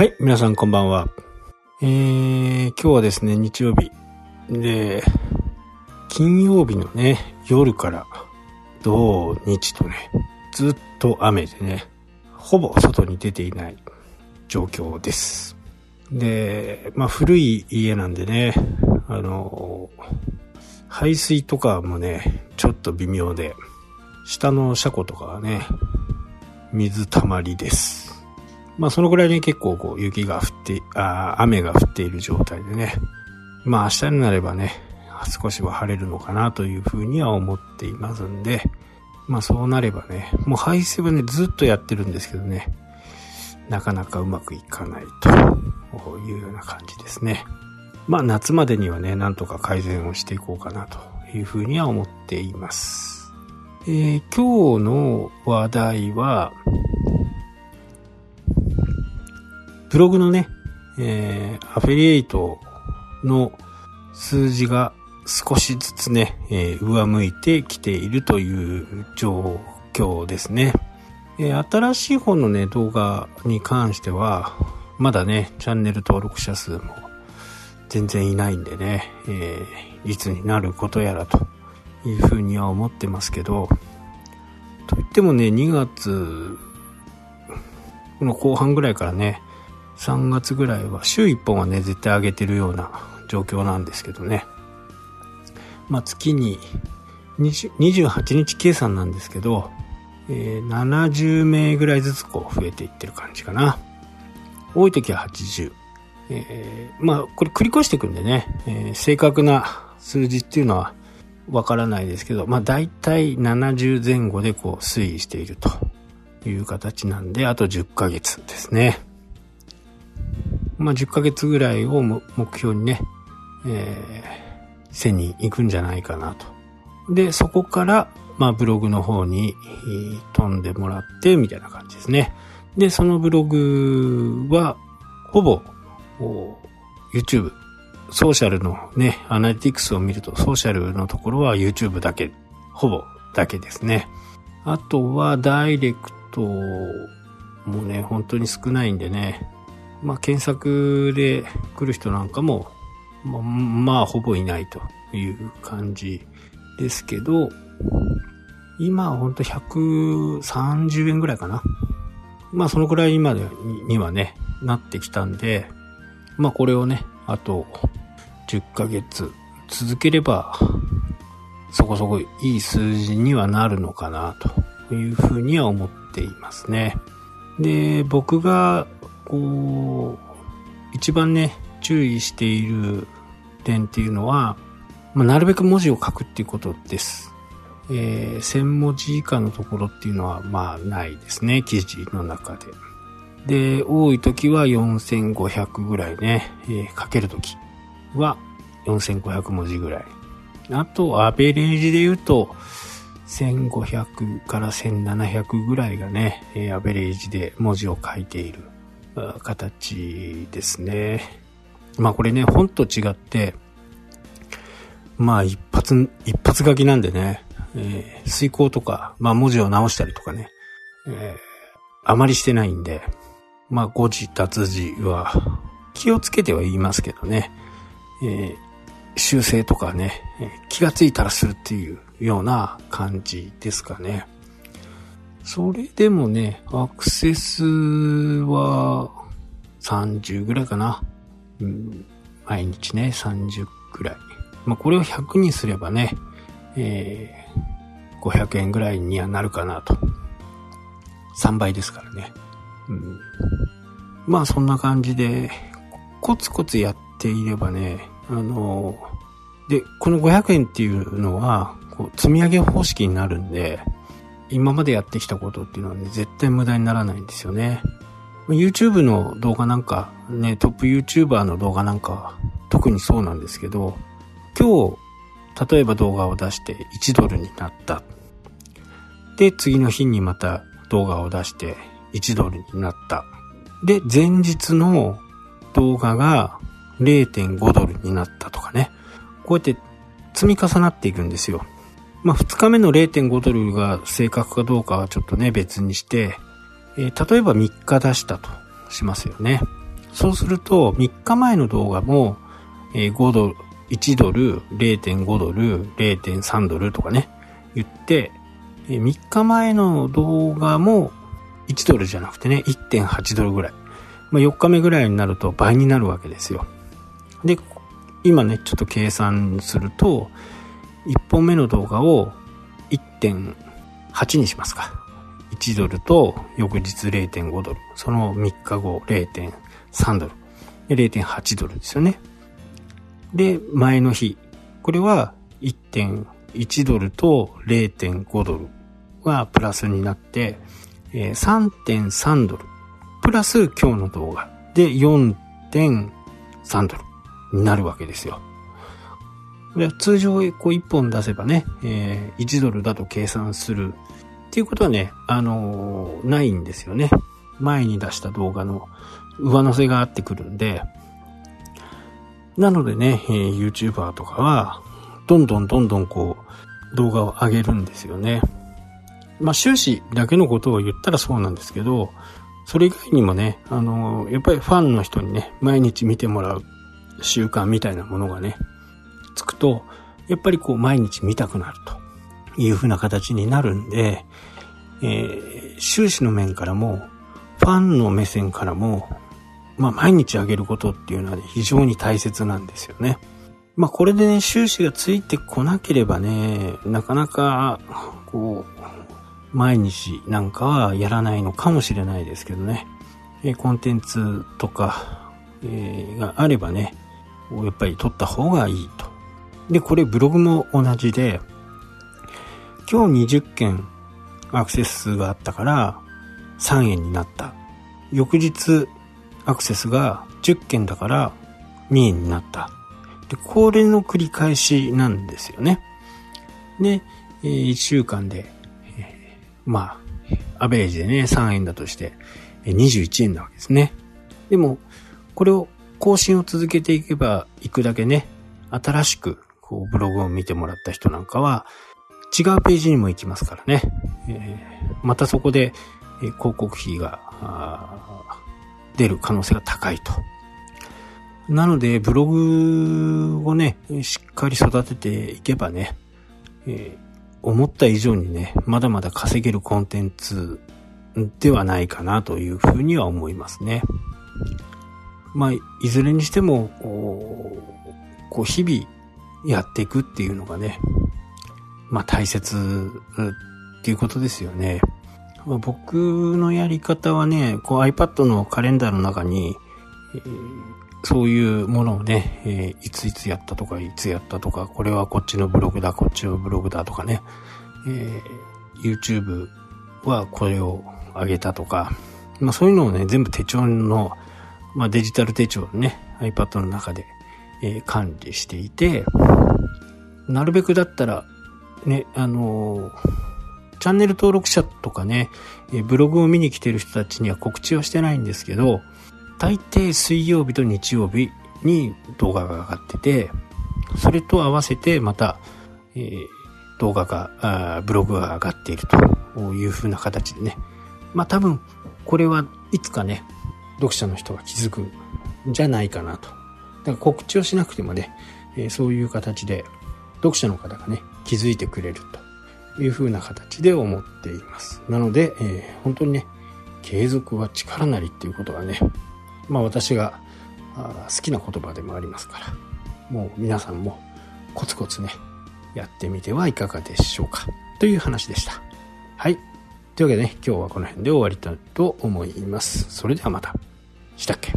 はい、皆さんこんばんは。えー、今日はですね、日曜日。で、金曜日のね、夜から土日とね、ずっと雨でね、ほぼ外に出ていない状況です。で、まあ古い家なんでね、あの、排水とかもね、ちょっと微妙で、下の車庫とかはね、水たまりです。まあそのぐらいに結構こう雪が降って、あ雨が降っている状態でね。まあ明日になればね、少しは晴れるのかなというふうには思っていますんで、まあそうなればね、もう排水はね、ずっとやってるんですけどね、なかなかうまくいかないというような感じですね。まあ夏までにはね、なんとか改善をしていこうかなというふうには思っています。えー、今日の話題は、ブログのね、えー、アフィリエイトの数字が少しずつね、えー、上向いてきているという状況ですね。えー、新しい本のね、動画に関しては、まだね、チャンネル登録者数も全然いないんでね、えー、いつになることやらというふうには思ってますけど、といってもね、2月、の後半ぐらいからね、3月ぐらいは週1本はね、絶対上げてるような状況なんですけどね。まあ、月に28日計算なんですけど、えー、70名ぐらいずつこう増えていってる感じかな。多い時は80。えー、まあ、これ繰り越していくんでね、えー、正確な数字っていうのはわからないですけど、まあ大体70前後でこう推移しているという形なんで、あと10ヶ月ですね。まあ、10ヶ月ぐらいを目標にね、えー、1000人行くんじゃないかなと。で、そこから、まあ、ブログの方に飛んでもらって、みたいな感じですね。で、そのブログは、ほぼ、YouTube、ソーシャルのね、アナリティクスを見ると、ソーシャルのところは YouTube だけ、ほぼだけですね。あとは、ダイレクトもね、本当に少ないんでね、まあ、検索で来る人なんかも、まあ、まあ、ほぼいないという感じですけど、今はほんと130円ぐらいかな。まあ、そのくらい今にはね、なってきたんで、まあ、これをね、あと10ヶ月続ければ、そこそこいい数字にはなるのかなというふうには思っていますね。で、僕がこう、一番ね、注意している点っていうのは、まあ、なるべく文字を書くっていうことです。えー、1000文字以下のところっていうのは、まあ、ないですね、記事の中で。で、多い時は4500ぐらいね、えー、書ける時は4500文字ぐらい。あと、アベレージで言うと、1500から1700ぐらいがね、えー、アベレージで文字を書いている形ですね。まあこれね、本と違って、まあ一発、一発書きなんでね、えー、遂行とか、まあ文字を直したりとかね、えー、あまりしてないんで、まあ誤字脱字は気をつけては言いますけどね、えー、修正とかね、気がついたらするっていうような感じですかね。それでもね、アクセスは30ぐらいかな。うん、毎日ね、30ぐらい。まあ、これを100にすればね、えー、500円ぐらいにはなるかなと。3倍ですからね。うん、まあ、そんな感じで、コツコツやっていればね、あので、この500円っていうのは、こう積み上げ方式になるんで、今までやってきたことっていうのはね、絶対無駄にならないんですよね。YouTube の動画なんか、ね、トップ YouTuber の動画なんか、特にそうなんですけど、今日、例えば動画を出して1ドルになった。で、次の日にまた動画を出して1ドルになった。で、前日の動画が0.5ドルになったとかね。こうやって積み重なっていくんですよ。まあ、2日目の0.5ドルが正確かどうかはちょっとね、別にして、えー、例えば3日出したとしますよね。そうすると、3日前の動画も、えー、5ドル、1ドル、0.5ドル、0.3ドルとかね、言って、えー、3日前の動画も1ドルじゃなくてね、1.8ドルぐらい。まあ、4日目ぐらいになると倍になるわけですよ。で、今ね、ちょっと計算すると、1本目の動画を1.8にしますか。1ドルと翌日0.5ドル。その3日後0.3ドル。で、0.8ドルですよね。で、前の日。これは1.1ドルと0.5ドルがプラスになって、3.3ドル。プラス今日の動画で4.3ドルになるわけですよ。通常こう1本出せばね、えー、1ドルだと計算するっていうことはね、あのー、ないんですよね。前に出した動画の上乗せがあってくるんで、なのでね、えー、YouTuber とかは、どんどんどんどんこう、動画を上げるんですよね。まあ、終始だけのことを言ったらそうなんですけど、それ以外にもね、あのー、やっぱりファンの人にね、毎日見てもらう習慣みたいなものがね、つくと、やっぱりこう毎日見たくなるというふうな形になるんで、えー、収支の面からも、ファンの目線からも、まあ毎日あげることっていうのは、非常に大切なんですよね。まあこれでね、収支がついてこなければね、なかなか、こう、毎日なんかはやらないのかもしれないですけどね。えコンテンツとか、えー、があればね、やっぱり撮った方がいいと。で、これブログも同じで、今日20件アクセス数があったから3円になった。翌日アクセスが10件だから2円になった。で、これの繰り返しなんですよね。で、え1週間で、えまあ、アベレージでね、3円だとして、21円なわけですね。でも、これを更新を続けていけばいくだけね、新しくこうブログを見てもらった人なんかは違うページにも行きますからね。えー、またそこで、えー、広告費が出る可能性が高いと。なので、ブログをね、しっかり育てていけばね、えー、思った以上にね、まだまだ稼げるコンテンツではないかなというふうには思いますね。まあ、いずれにしても、こう、日々やっていくっていうのがね、まあ大切っていうことですよね。僕のやり方はね、こう iPad のカレンダーの中に、えー、そういうものをね、えー、いついつやったとか、いつやったとか、これはこっちのブログだ、こっちのブログだとかね、えー、YouTube はこれを上げたとか、まあそういうのをね、全部手帳の、まあデジタル手帳のね、iPad の中で、えー、管理していて、なるべくだったら、ね、あのチャンネル登録者とかね、ブログを見に来てる人たちには告知はしてないんですけど、大抵水曜日と日曜日に動画が上がってて、それと合わせてまた、えー、動画が、ブログが上がっているという風な形でね。まあ多分、これはいつかね、読者の人が気づくんじゃないかなと。だから告知をしなくてもね、えー、そういう形で読者の方がね、気づいてくれると。いう風な形で思っています。なので、えー、本当にね、継続は力なりっていうことはね、まあ私が好きな言葉でもありますから、もう皆さんもコツコツね、やってみてはいかがでしょうか。という話でした。はい。というわけでね、今日はこの辺で終わりたいと思います。それではまた。したっけ？